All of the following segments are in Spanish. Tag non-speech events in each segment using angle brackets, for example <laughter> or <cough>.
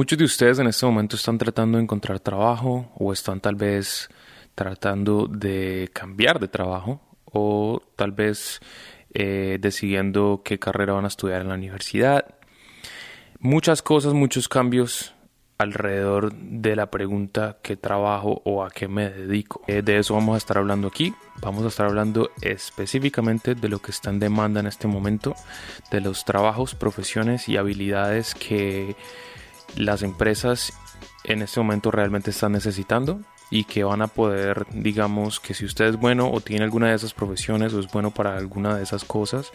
Muchos de ustedes en este momento están tratando de encontrar trabajo o están tal vez tratando de cambiar de trabajo o tal vez eh, decidiendo qué carrera van a estudiar en la universidad. Muchas cosas, muchos cambios alrededor de la pregunta qué trabajo o a qué me dedico. Eh, de eso vamos a estar hablando aquí. Vamos a estar hablando específicamente de lo que está en demanda en este momento, de los trabajos, profesiones y habilidades que las empresas en este momento realmente están necesitando y que van a poder, digamos, que si usted es bueno o tiene alguna de esas profesiones o es bueno para alguna de esas cosas,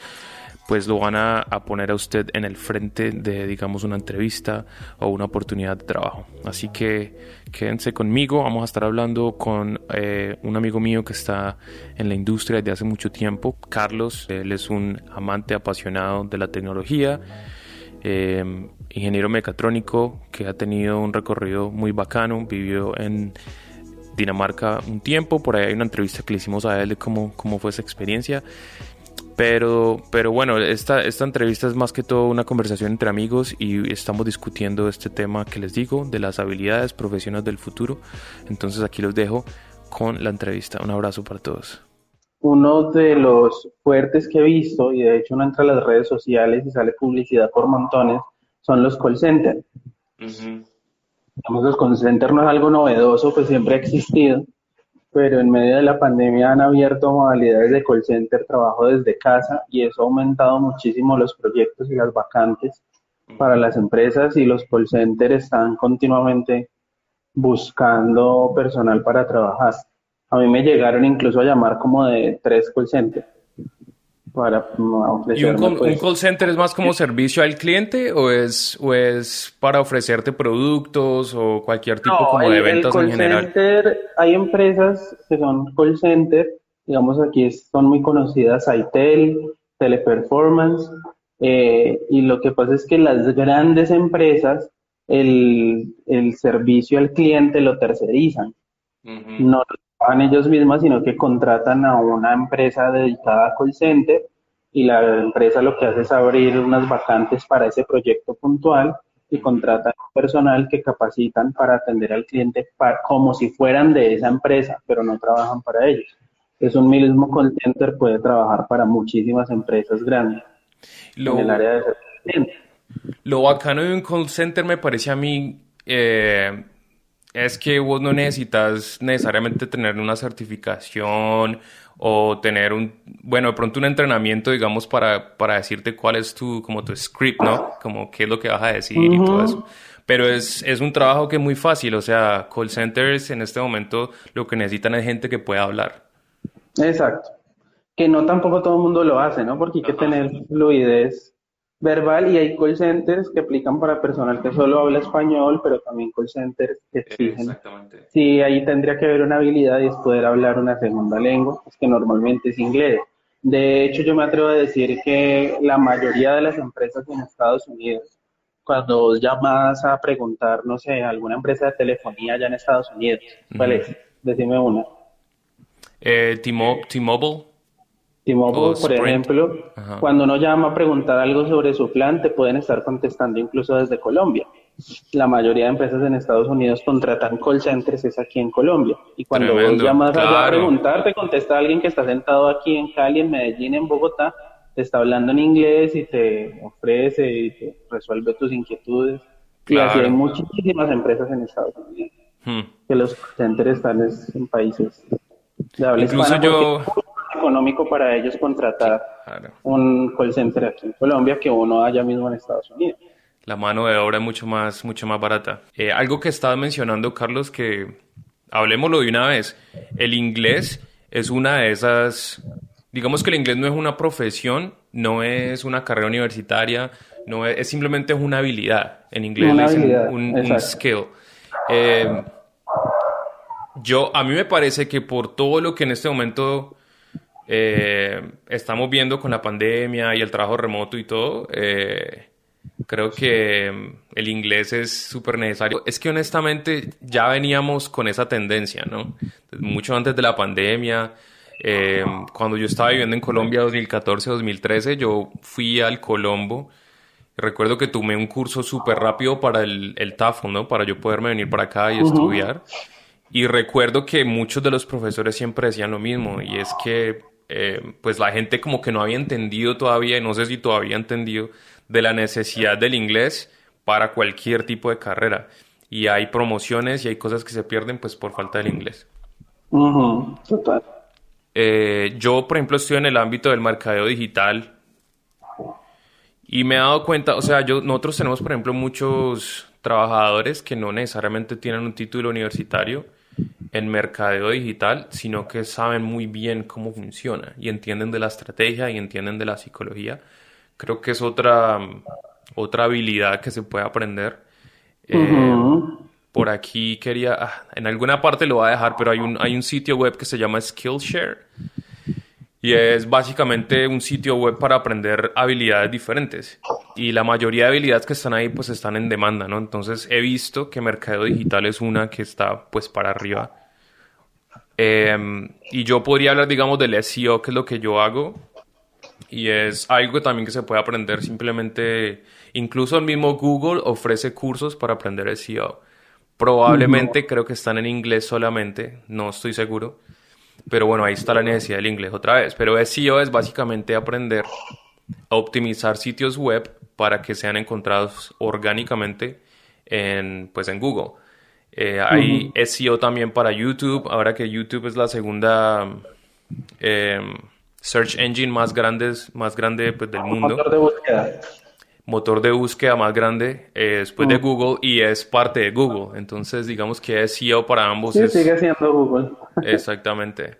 pues lo van a, poner a usted en el frente de, digamos, una entrevista o una oportunidad de trabajo. Así que quédense conmigo, vamos a estar hablando con eh, un amigo mío que está en la industria desde hace mucho tiempo, Carlos, él es un amante apasionado de la tecnología. Eh, ingeniero mecatrónico que ha tenido un recorrido muy bacano, vivió en Dinamarca un tiempo, por ahí hay una entrevista que le hicimos a él de cómo, cómo fue esa experiencia pero, pero bueno, esta, esta entrevista es más que todo una conversación entre amigos y estamos discutiendo este tema que les digo, de las habilidades profesionales del futuro. Entonces aquí los dejo con la entrevista. Un abrazo para todos. Uno de los fuertes que he visto, y de hecho uno entra a las redes sociales y sale publicidad por montones, son los call centers. los call centers no es algo novedoso, pues siempre ha existido pero en medio de la pandemia han abierto modalidades de call center, trabajo desde casa y eso ha aumentado muchísimo los proyectos y las vacantes para las empresas y los call centers están continuamente buscando personal para trabajar. A mí me llegaron incluso a llamar como de tres call centers para ¿Y un call, pues, un call, center es más como servicio al cliente o es, o es para ofrecerte productos o cualquier tipo como de ventas en general? Center, hay empresas que son call center, digamos aquí son muy conocidas, ITEL, Teleperformance, eh, y lo que pasa es que las grandes empresas el, el servicio al cliente lo tercerizan. No lo pagan ellos mismos, sino que contratan a una empresa dedicada a call center y la empresa lo que hace es abrir unas vacantes para ese proyecto puntual y contratan personal que capacitan para atender al cliente como si fueran de esa empresa, pero no trabajan para ellos. Es un mismo call center puede trabajar para muchísimas empresas grandes en el área de servicio. Lo bacano de un call center me parece a mí eh, es que vos no necesitas necesariamente tener una certificación o tener un, bueno, de pronto un entrenamiento, digamos, para, para decirte cuál es tu, como tu script, ¿no? Como qué es lo que vas a decir y todo eso. Pero es, es un trabajo que es muy fácil, o sea, call centers en este momento lo que necesitan es gente que pueda hablar. Exacto. Que no tampoco todo el mundo lo hace, ¿no? Porque hay que tener fluidez verbal y hay call centers que aplican para personal que solo habla español, pero también call centers que exigen. Exactamente. Sí, ahí tendría que haber una habilidad y es poder hablar una segunda lengua, que normalmente es inglés. De hecho, yo me atrevo a decir que la mayoría de las empresas en Estados Unidos, cuando vos llamas a preguntar, no sé, alguna empresa de telefonía allá en Estados Unidos, ¿cuál es? Decime una. Eh, T-Mobile. T-Mobile, por ejemplo, cuando uno llama a preguntar algo sobre su plan, te pueden estar contestando incluso desde Colombia. La mayoría de empresas en Estados Unidos contratan call centers, es aquí en Colombia. Y cuando vos llamas allá a preguntar, te contesta alguien que está sentado aquí en Cali, en Medellín, en Bogotá, te está hablando en inglés y te ofrece y te resuelve tus inquietudes. Y así hay muchísimas empresas en Estados Unidos. Hmm. Que los call centers están en países de habla Incluso yo económico para ellos contratar un call center aquí en Colombia que uno allá mismo en Estados Unidos. La mano de obra es mucho más, mucho más barata. Eh, algo que estaba mencionando, Carlos, que hablemoslo de una vez. El inglés es una de esas. Digamos que el inglés no es una profesión, no es una carrera universitaria, no es, simplemente una habilidad. En inglés un, un, skill. Eh, yo, a mí me parece que por todo lo que en este momento eh, estamos viendo con la pandemia y el trabajo remoto y todo, eh, creo que el inglés es súper necesario. Es que honestamente ya veníamos con esa tendencia, ¿no? Mucho antes de la pandemia. Eh, cuando yo estaba viviendo en Colombia 2014-2013, yo fui al Colombo Recuerdo que tomé un curso súper rápido para el, el TAFO, ¿no? Para yo poderme venir para acá y estudiar. Y recuerdo que muchos de los profesores siempre decían lo mismo, y es que eh, pues la gente como que no había entendido todavía, y no sé si todavía ha entendido, de la necesidad del inglés para cualquier tipo de carrera. Y hay promociones y hay cosas que se pierden pues por falta del inglés. Total. Eh, yo, por ejemplo, estoy en el ámbito del mercadeo digital y me he dado cuenta, o sea, yo, nosotros tenemos, por ejemplo, muchos trabajadores que no necesariamente tienen un título universitario en mercadeo digital, sino que saben muy bien cómo funciona y entienden de la estrategia y entienden de la psicología. Creo que es otra, otra habilidad que se puede aprender. Eh, por aquí quería, ah, en alguna parte lo voy a dejar, pero hay un, hay un sitio web que se llama Skillshare y es básicamente un sitio web para aprender habilidades diferentes. Y la mayoría de habilidades que están ahí pues están en demanda, ¿no? Entonces he visto que mercado digital es una que está pues para arriba. Em, y yo podría hablar, digamos, del SEO, que es lo que yo hago. Y es algo también que se puede aprender simplemente, incluso el mismo Google ofrece cursos para aprender SEO. Probablemente creo que están en inglés solamente, no estoy seguro. Pero bueno, ahí está la necesidad del inglés otra vez. Pero SEO es básicamente aprender a optimizar sitios web para que sean encontrados orgánicamente en, pues en Google. Eh, hay SEO también para YouTube, ahora que YouTube es la segunda em, search engine más grande, más grande pues, del mundo. Motor de búsqueda. Motor de búsqueda más grande eh, después de Google y es parte de Google. Entonces, digamos que SEO para ambos. Sí, sigue siendo Google. <laughs> Exactamente.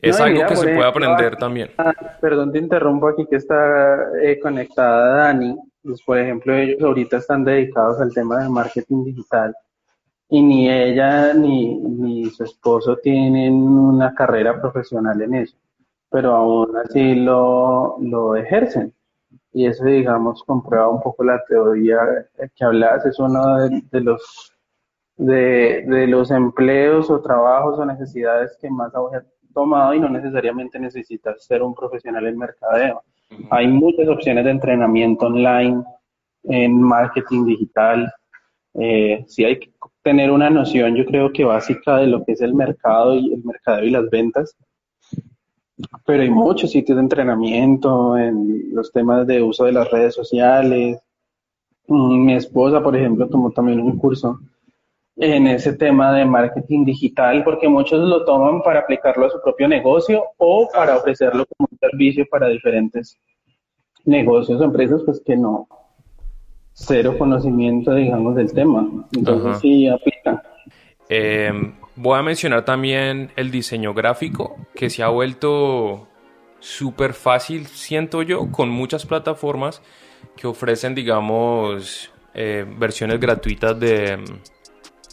Es algo que se puede aprender también. Ah, perdón, te interrumpo aquí que está eh, conectada Dani. Pues, por ejemplo, ellos ahorita están dedicados al tema del marketing digital y ni ella ni, ni su esposo tienen una carrera profesional en eso, pero aún así lo, lo ejercen. Y eso, digamos, comprueba un poco la teoría que hablas, es uno de los de, de, los empleos o trabajos o necesidades que más ha tomado y no necesariamente necesitas ser un profesional en mercadeo. Hay muchas opciones de entrenamiento online, en marketing digital. Eh, sí hay que tener una noción, yo creo que básica de lo que es el mercado y el mercadeo y las ventas. Pero hay muchos sitios de entrenamiento en los temas de uso de las redes sociales. Mm, mi esposa, por ejemplo, tomó también un curso en ese tema de marketing digital, porque muchos lo toman para aplicarlo a su propio negocio o para ofrecerlo como un servicio para diferentes negocios o empresas, pues que no, cero conocimiento, digamos, del tema. Entonces sí aplica. Em, voy a mencionar también el diseño gráfico, que se ha vuelto súper fácil, siento yo, con muchas plataformas que ofrecen, digamos, eh, versiones gratuitas de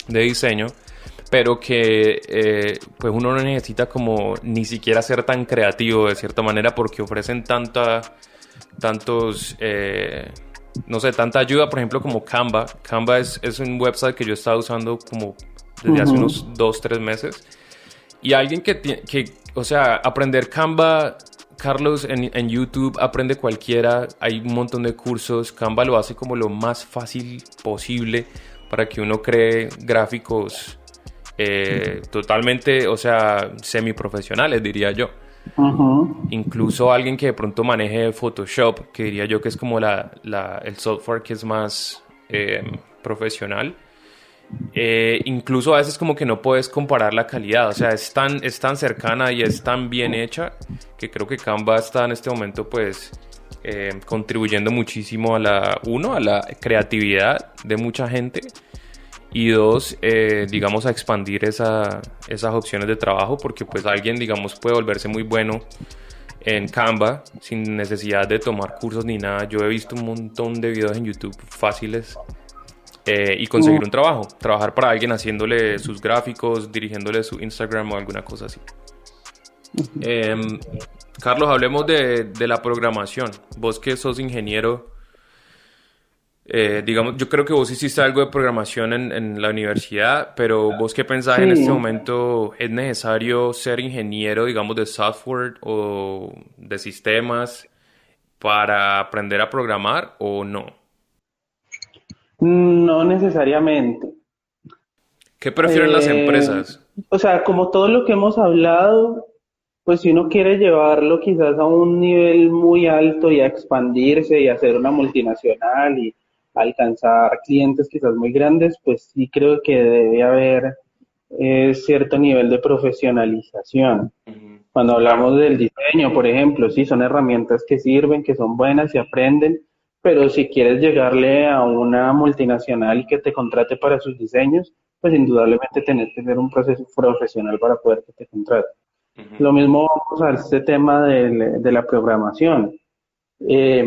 de diseño, pero que eh, pues uno no necesita como ni siquiera ser tan creativo de cierta manera porque ofrecen tanta, tantos, eh, no sé, tanta ayuda, por ejemplo, como Canva. Canva es, es un website que yo estaba usando como desde hace unos dos, tres meses. Y alguien que, que, o sea, aprender Canva, Carlos, en, en, YouTube aprende cualquiera, hay un montón de cursos, Canva lo hace como lo más fácil posible para que uno cree gráficos eh, totalmente, o sea, semiprofesionales, diría yo. Incluso alguien que de pronto maneje Photoshop, que diría yo que es como la, el software que es más eh, profesional. Eh, incluso a veces como que no puedes comparar la calidad, o sea, es tan, es tan cercana y es tan bien hecha que creo que Canva está en este momento pues eh, contribuyendo muchísimo a la, uno, a la creatividad de mucha gente y dos, eh, digamos, a expandir esa, esas opciones de trabajo porque pues alguien, digamos, puede volverse muy bueno en Canva sin necesidad de tomar cursos ni nada. Yo he visto un montón de videos en YouTube fáciles eh, y conseguir un trabajo, trabajar para alguien haciéndole sus gráficos, dirigiéndole su Instagram o alguna cosa así. Carlos, hablemos de, la programación. Vos que sos ingeniero, eh, digamos, yo creo que vos hiciste algo de programación en, la universidad, pero vos qué pensás en este momento, ¿es necesario ser ingeniero, digamos, de software o de sistemas? para aprender a programar o no? No necesariamente. ¿Qué prefieren las Eh, empresas? o sea, como todo lo que hemos hablado, pues si uno quiere llevarlo quizás a un nivel muy alto y a expandirse y hacer una multinacional y alcanzar clientes quizás muy grandes, pues sí creo que debe haber eh, cierto nivel de profesionalización. Cuando hablamos del diseño, por ejemplo, sí, son herramientas que sirven, que son buenas y aprenden, pero si quieres llegarle a una multinacional que te contrate para sus diseños, pues indudablemente tenés que tener un proceso profesional para poder que te contrate. Lo mismo vamos a este tema de la programación. Eh,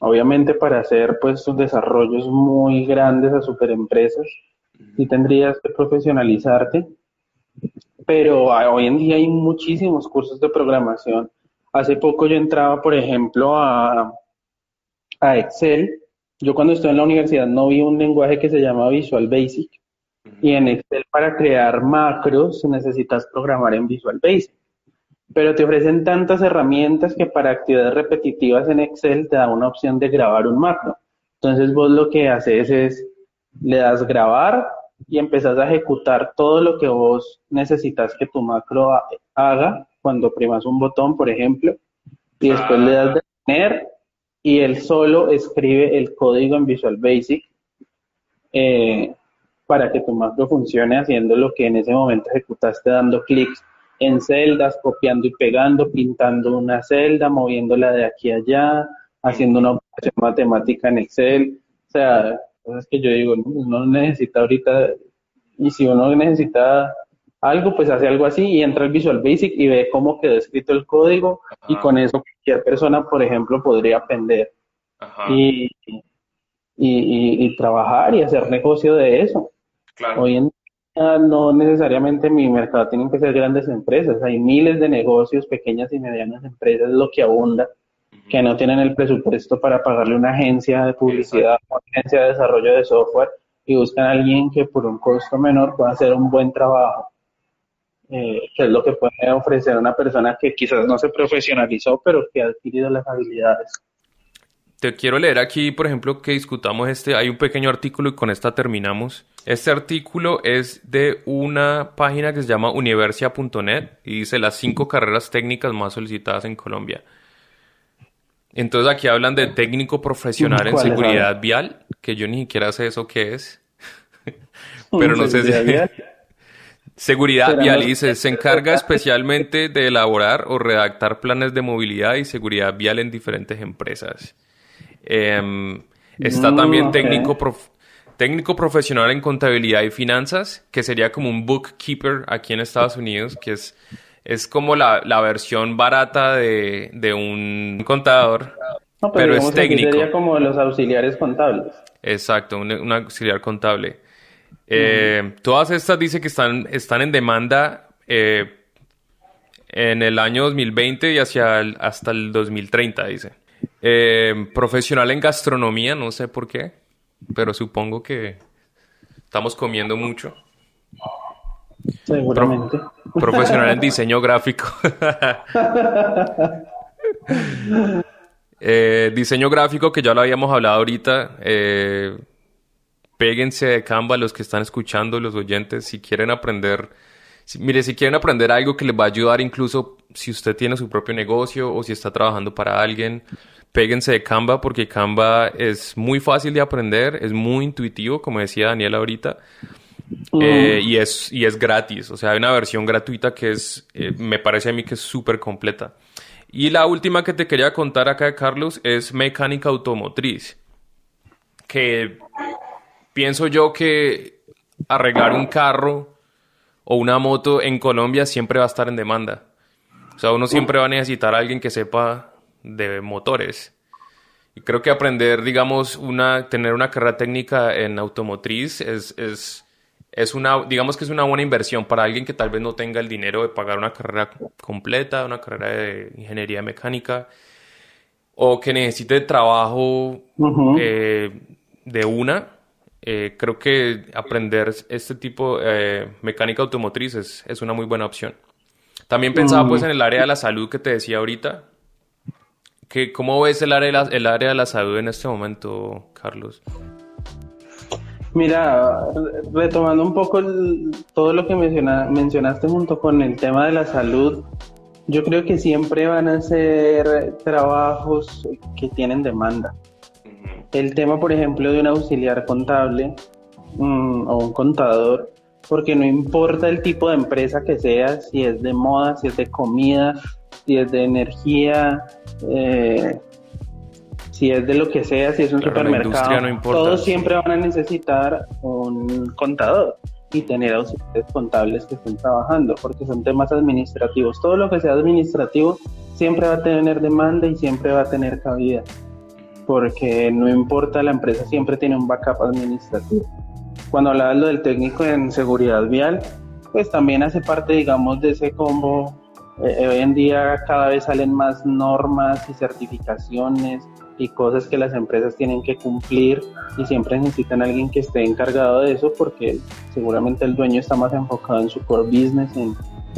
obviamente para hacer pues sus desarrollos muy grandes a superempresas, sí tendrías que profesionalizarte, pero hoy en día hay muchísimos cursos de programación. Hace poco yo entraba, por ejemplo, a, a Excel. Yo cuando estuve en la universidad no vi un lenguaje que se llama Visual Basic y en Excel para crear macros necesitas programar en Visual Basic. Pero te ofrecen tantas herramientas que para actividades repetitivas en Excel te da una opción de grabar un macro. Entonces vos lo que haces es le das grabar y empezás a ejecutar todo lo que vos necesitas que tu macro ha- haga cuando primas un botón, por ejemplo, y después le das detener y él solo escribe el código en Visual Basic eh, para que tu macro funcione haciendo lo que en ese momento ejecutaste dando clics en celdas, copiando y pegando, pintando una celda, moviéndola de aquí a allá, haciendo una operación matemática en Excel. O sea, cosas que yo digo, no, uno necesita ahorita, y si uno necesita algo, pues hace algo así y entra al Visual Basic y ve cómo quedó escrito el código y con eso cualquier persona, por ejemplo, podría aprender y, y, y- y trabajar y hacer negocio de eso. claro. Hoy en día no necesariamente mi mercado tienen que ser grandes empresas, hay miles de negocios, pequeñas y medianas empresas, lo que abunda, que no tienen el presupuesto para pagarle una agencia de publicidad, una agencia de desarrollo de software y buscan a alguien que por un costo menor pueda hacer un buen trabajo, eh, que es lo que puede ofrecer una persona que quizás no se profesionalizó, pero que ha adquirido las habilidades. Te quiero leer aquí, por ejemplo, que discutamos este. Hay un pequeño artículo y con esta terminamos. Este artículo es de una página que se llama universia.net y dice las cinco carreras técnicas más solicitadas en Colombia. Entonces aquí hablan de técnico profesional en ¿Cuáles seguridad vial, que yo ni siquiera sé eso qué es. <laughs> Pero no sé si... Seguridad vial. <laughs> Seguridad Serán vial, los- dice, se encarga especialmente de elaborar o redactar planes de movilidad y seguridad vial en diferentes empresas. Em, está Mm, también técnico, prof- técnico profesional en contabilidad y finanzas, que sería como un bookkeeper aquí en Estados Unidos, que es, es como la, la versión barata de, de un contador, No, pero es técnico. Sería como los auxiliares contables. Exacto, un, un auxiliar contable. Eh, Todas estas dice que están, están en demanda eh, en el año 2020 y hacia el- hasta el 2030, dice. Eh, profesional en gastronomía, no sé por qué, pero supongo que estamos comiendo mucho. Seguramente. Profesional en diseño gráfico. <laughs> Eh, diseño gráfico que ya lo habíamos hablado ahorita. eh, péguense de Canva los que están escuchando, los oyentes, si quieren aprender. Si- mire, si quieren aprender algo que les va a ayudar, incluso si usted tiene su propio negocio o si está trabajando para alguien, péguense de Canva porque Canva es muy fácil de aprender, es muy intuitivo, como decía Daniel ahorita. Eh, y, es, y es gratis, o sea, hay una versión gratuita que es, eh, me parece a mí que es súper completa. Y la última que te quería contar acá, Carlos, es mecánica automotriz, que pienso yo que arreglar un carro o una moto en Colombia siempre va a estar en demanda. O sea, uno siempre va a necesitar a alguien que sepa de motores. Y creo que aprender, digamos, una, tener una carrera técnica en automotriz es, es, es una, digamos que es una buena inversión para alguien que tal vez no tenga el dinero de pagar una carrera completa, una carrera de ingeniería mecánica, o que necesite trabajo Ujú. eh, de una. Eh, creo que aprender este tipo de mecánica automotriz es, es una muy buena opción. También pensaba pues en el área de la salud que te decía ahorita, ¿Qué, ¿Cómo ves el área, la, el área de la salud en este momento, Carlos? Mira, retomando un poco todo lo que menciona, mencionaste junto con el tema de la salud, yo creo que siempre van a ser trabajos que tienen demanda. El tema, por ejemplo, de un auxiliar contable mm, o un contador, porque no importa el tipo de empresa que sea, si es de moda, si es de comida, si es de energía, eh, si es de lo que sea, si es un supermercado, todos siempre van a necesitar un contador y tener auxiliares contables que estén trabajando, porque son temas administrativos. Todo lo que sea administrativo siempre va a tener demanda y siempre va a tener cabida, porque no importa la empresa, siempre tiene un backup administrativo. Cuando hablabas lo del técnico en seguridad vial, pues también hace parte, digamos, de ese combo. Eh, hoy en día cada vez salen más normas y certificaciones y cosas que las empresas tienen que cumplir y siempre necesitan a alguien que esté encargado de eso porque seguramente el dueño está más enfocado en su core business,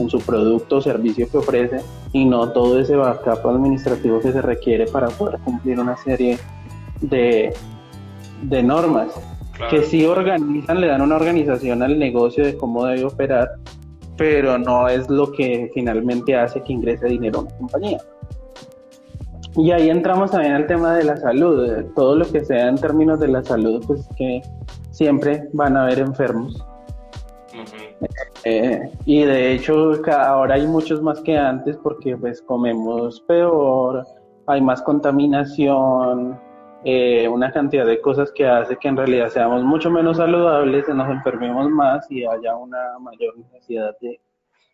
su producto o servicio que ofrece y no todo ese backup administrativo que se requiere para poder cumplir una serie de, de normas que sí organizan, le dan una organización al negocio de cómo debe operar, pero no es lo que finalmente hace que ingrese dinero a una compañía. Y ahí entramos también al tema de la salud. Todo lo que sea en términos de la salud, pues que siempre van a haber enfermos. Eh, y de hecho ahora hay muchos más que antes porque pues comemos peor, hay más contaminación, eh, una cantidad de cosas que hace que en realidad seamos mucho menos saludables, nos enfermemos más y haya una mayor necesidad de,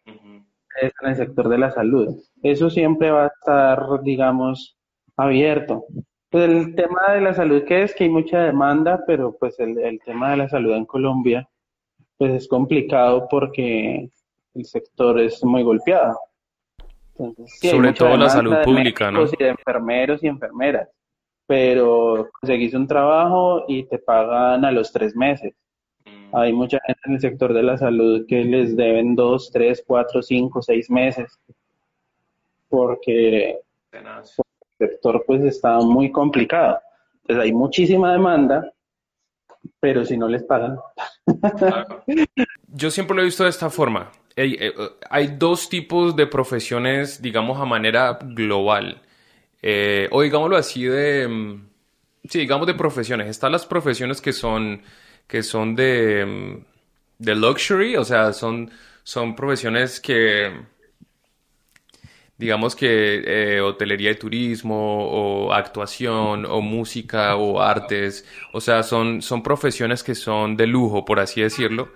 en el sector de la salud. Eso siempre va a estar, digamos, abierto. Pues el tema de la salud que es que hay mucha demanda, pero pues el, tema de la salud en Colombia pues es complicado porque el sector es muy golpeado. Sobre todo la salud pública, ¿no? Y de enfermeros y enfermeras, pero conseguís un trabajo y te pagan a los tres meses. Hay mucha gente en el sector de la salud que les deben dos, tres, cuatro, cinco, seis meses, porque, el sector pues está muy complicado. Entonces hay muchísima demanda, pero si no les pagan. Yo siempre lo he visto de esta forma. Eh, hay, dos tipos de profesiones, digamos, a manera global. Eh, o digámoslo así de... Mm, sí, digamos de profesiones. Están las profesiones que son que son de, de luxury, o sea, son, son profesiones que, digamos que eh, hotelería y turismo, o actuación, o música, o artes, o sea, son, son profesiones que son de lujo, por así decirlo,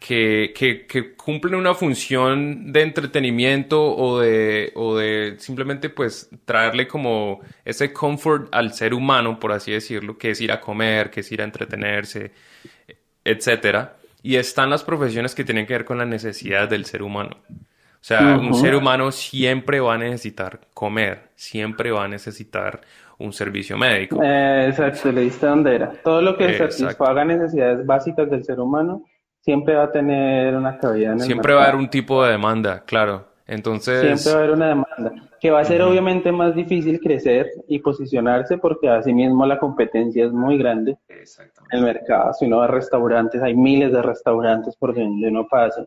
que, que, que, cumplen una función de entretenimiento o de, o de simplemente pues traerle como ese comfort al ser humano, por así decirlo, que es ir a comer, que es ir a entretenerse, etcétera. Y están las profesiones que tienen que ver con la necesidad del ser humano. O sea, un ser humano siempre va a necesitar comer, siempre va a necesitar un servicio médico. Eh, exacto, le diste dónde era. Todo lo que satisfaga necesidades básicas del ser humano siempre va a tener una cabida en el Siempre va a haber un tipo de demanda, claro. Entonces... Siempre va a haber una demanda, que va a ser obviamente más difícil crecer y posicionarse porque asimismo la competencia es muy grande en el mercado. Si uno va a restaurantes, hay miles de restaurantes por donde uno pasa.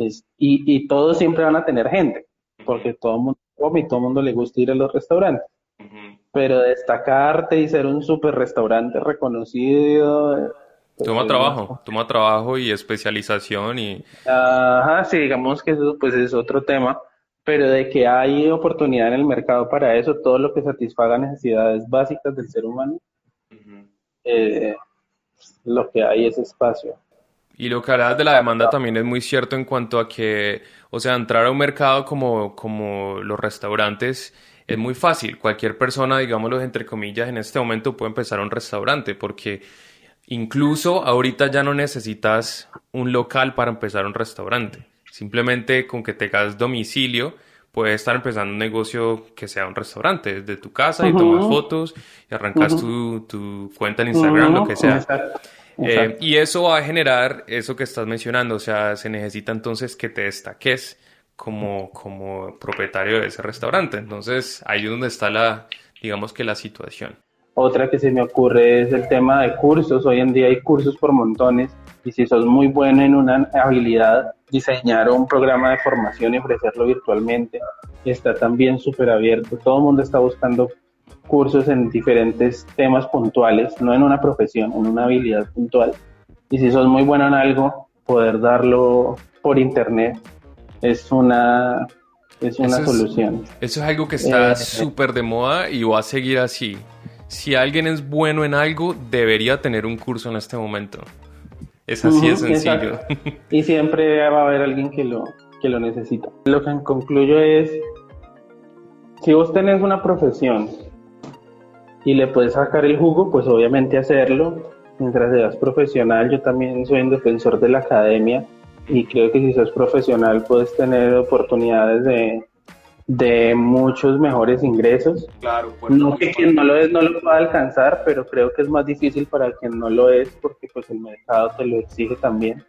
Pues, y, y todos siempre van a tener gente, porque todo el mundo come y todo el mundo le gusta ir a los restaurantes. Pero destacarte y ser un super restaurante reconocido Toma trabajo, toma trabajo y especialización y... Ajá, sí, digamos que eso pues es otro tema, pero de que hay oportunidad en el mercado para eso, todo lo que satisfaga necesidades básicas del ser humano, eh, lo que hay es espacio. Y lo que hablas de la demanda también es muy cierto en cuanto a que, o sea, entrar a un mercado como, como los restaurantes es muy fácil. Cualquier persona, digámoslo entre comillas, en este momento puede empezar un restaurante porque Incluso ahorita ya no necesitas un local para empezar un restaurante. Simplemente con que tengas domicilio, puedes estar empezando un negocio que sea un restaurante desde tu casa y tomas fotos y arrancas tu, cuenta en Instagram, lo que sea. Eh, y eso va a generar eso que estás mencionando, o sea, se necesita entonces que te destaques como, como propietario de ese restaurante. Entonces, ahí es donde está la, digamos que la situación. Otra que se me ocurre es el tema de cursos. Hoy en día hay cursos por montones y si sos muy bueno en una habilidad, diseñar un programa de formación y ofrecerlo virtualmente está también súper abierto. Todo el mundo está buscando cursos en diferentes temas puntuales, no en una profesión, en una habilidad puntual. Y si sos muy bueno en algo, poder darlo por internet es una, es una solución. eso es algo que está eh, súper de moda y va a seguir así si alguien es bueno en algo, debería tener un curso en este momento. Es así de sencillo. Y siempre va a haber alguien que lo, que lo necesita. Lo que concluyo es, si vos tenés una profesión y le puedes sacar el jugo, pues obviamente hacerlo. Mientras seas profesional, yo también soy un defensor de la academia y creo que si sos profesional puedes tener oportunidades de, de muchos mejores ingresos. Claro, no que quien no lo es no lo pueda alcanzar, pero creo que es más difícil para quien no lo es porque pues el mercado te lo exige también.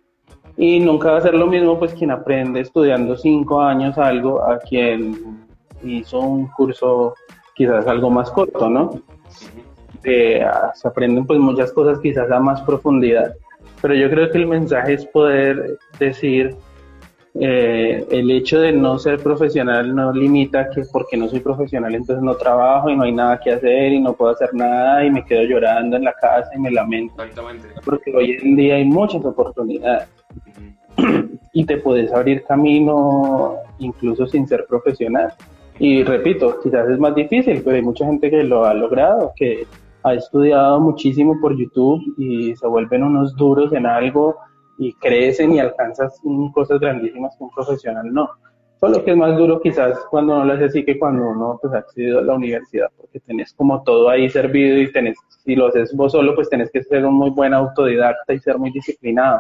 Y nunca va a ser lo mismo pues quien aprende estudiando cinco años algo a quien hizo un curso quizás algo más corto, ¿no? Ah, se aprenden pues muchas cosas quizás a más profundidad. Pero yo creo que el mensaje es poder decir eh, el hecho de no ser profesional no limita que porque no soy profesional entonces no trabajo y no hay nada que hacer y no puedo hacer nada y me quedo llorando en la casa y me lamento. Exactamente. Porque hoy en día hay muchas oportunidades <clears throat> y te puedes abrir camino incluso sin ser profesional. Y repito, quizás es más difícil, pero hay mucha gente que lo ha logrado, que ha estudiado muchísimo por YouTube y se vuelven unos duros en algo y crecen y alcanzas cosas grandísimas que un profesional no. Solo que es más duro quizás cuando no lo haces así que cuando uno pues, ha accedido a la universidad, porque tenés como todo ahí servido y tenés, si lo haces vos solo, pues tenés que ser un muy buen autodidacta y ser muy disciplinado.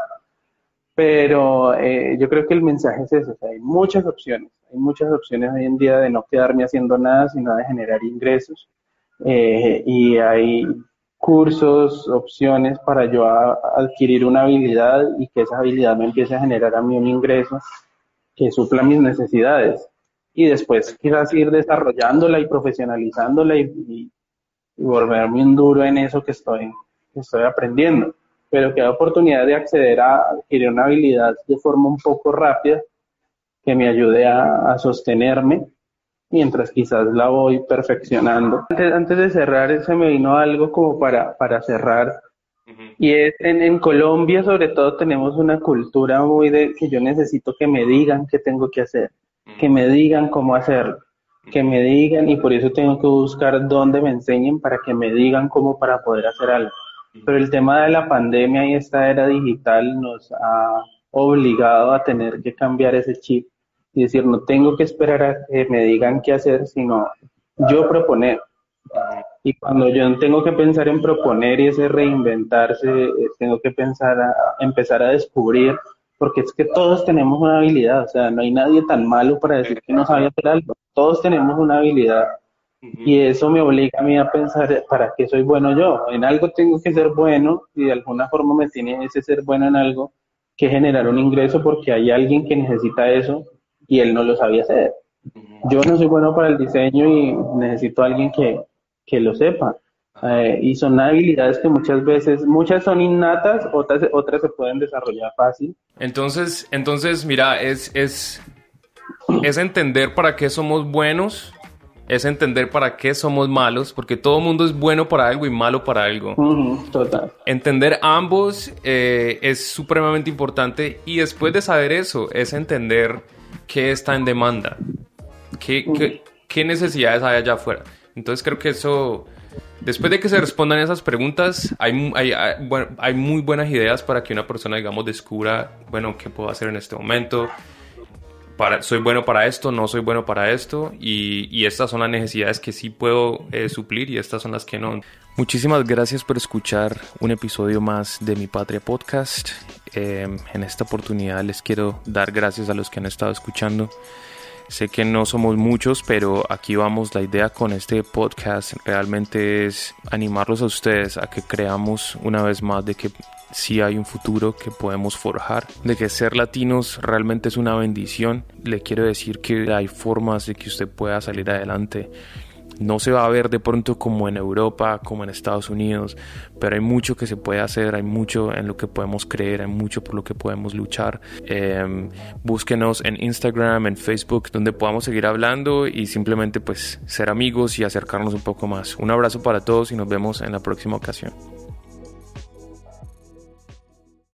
Pero eh, yo creo que el mensaje es ese, hay muchas opciones, hay muchas opciones hoy en día de no quedarme haciendo nada, sino de generar ingresos. Eh, y hay cursos, opciones para yo adquirir una habilidad y que esa habilidad me empiece a generar a mí un ingreso que supla mis necesidades. Y después quizás ir desarrollándola y profesionalizándola y, volverme un duro en eso que estoy, que estoy aprendiendo. Pero que hay oportunidad de acceder a adquirir una habilidad de forma un poco rápida que me ayude a sostenerme mientras quizás la voy perfeccionando. Antes, de cerrar, se me vino algo como para, para cerrar. Y es en, en, Colombia, sobre todo, tenemos una cultura muy de que yo necesito que me digan qué tengo que hacer, que me digan cómo hacerlo, que me digan, y por eso tengo que buscar dónde me enseñen para que me digan cómo para poder hacer algo. Pero el tema de la pandemia y esta era digital nos ha obligado a tener que cambiar ese chip y decir, no tengo que esperar a que me digan qué hacer, sino yo proponer. Y cuando yo tengo que pensar en proponer y ese reinventarse, eh, tengo que pensar a, empezar a descubrir, porque es que todos tenemos una habilidad, o sea, no hay nadie tan malo para decir que no sabe hacer algo, todos tenemos una habilidad. Y eso me obliga a mí a pensar, ¿para qué soy bueno yo? En algo tengo que ser bueno y de alguna forma me tiene ese ser bueno en algo que generar un ingreso porque hay alguien que necesita eso y él no lo sabía hacer. Yo no soy bueno para el diseño y necesito a alguien que, que lo sepa. Eh, y son habilidades que muchas veces, muchas son innatas, otras, otras se pueden desarrollar fácil. Entonces, entonces mira, es, es, es entender para qué somos buenos, es entender para qué somos malos, porque todo mundo es bueno para algo y malo para algo. total. Entender ambos eh, es supremamente importante y después de saber eso, es entender qué está en demanda, qué, qué, necesidades hay allá afuera. Entonces creo que eso, después de que se respondan esas preguntas, hay, hay, hay, muy buenas ideas para que una persona, digamos, descubra, bueno, qué puedo hacer en este momento. Para, soy bueno para esto, no soy bueno para esto y, y estas son las necesidades que sí puedo eh, suplir y estas son las que no. Muchísimas gracias por escuchar un episodio más de Mi Patria Podcast. Em, en esta oportunidad les quiero dar gracias a los que han estado escuchando. Sé que no somos muchos, pero aquí vamos. La idea con este podcast realmente es animarlos a ustedes a que creamos una vez más de que sí hay un futuro que podemos forjar, de que ser latinos realmente es una bendición. Le quiero decir que hay formas de que usted pueda salir adelante no se va a ver de pronto como en Europa, como en Estados Unidos, pero hay mucho que se puede hacer, hay mucho en lo que podemos creer, hay mucho por lo que podemos luchar. Em, búsquenos en Instagram, en Facebook, donde podamos seguir hablando y simplemente pues ser amigos y acercarnos un poco más. Un abrazo para todos y nos vemos en la próxima ocasión.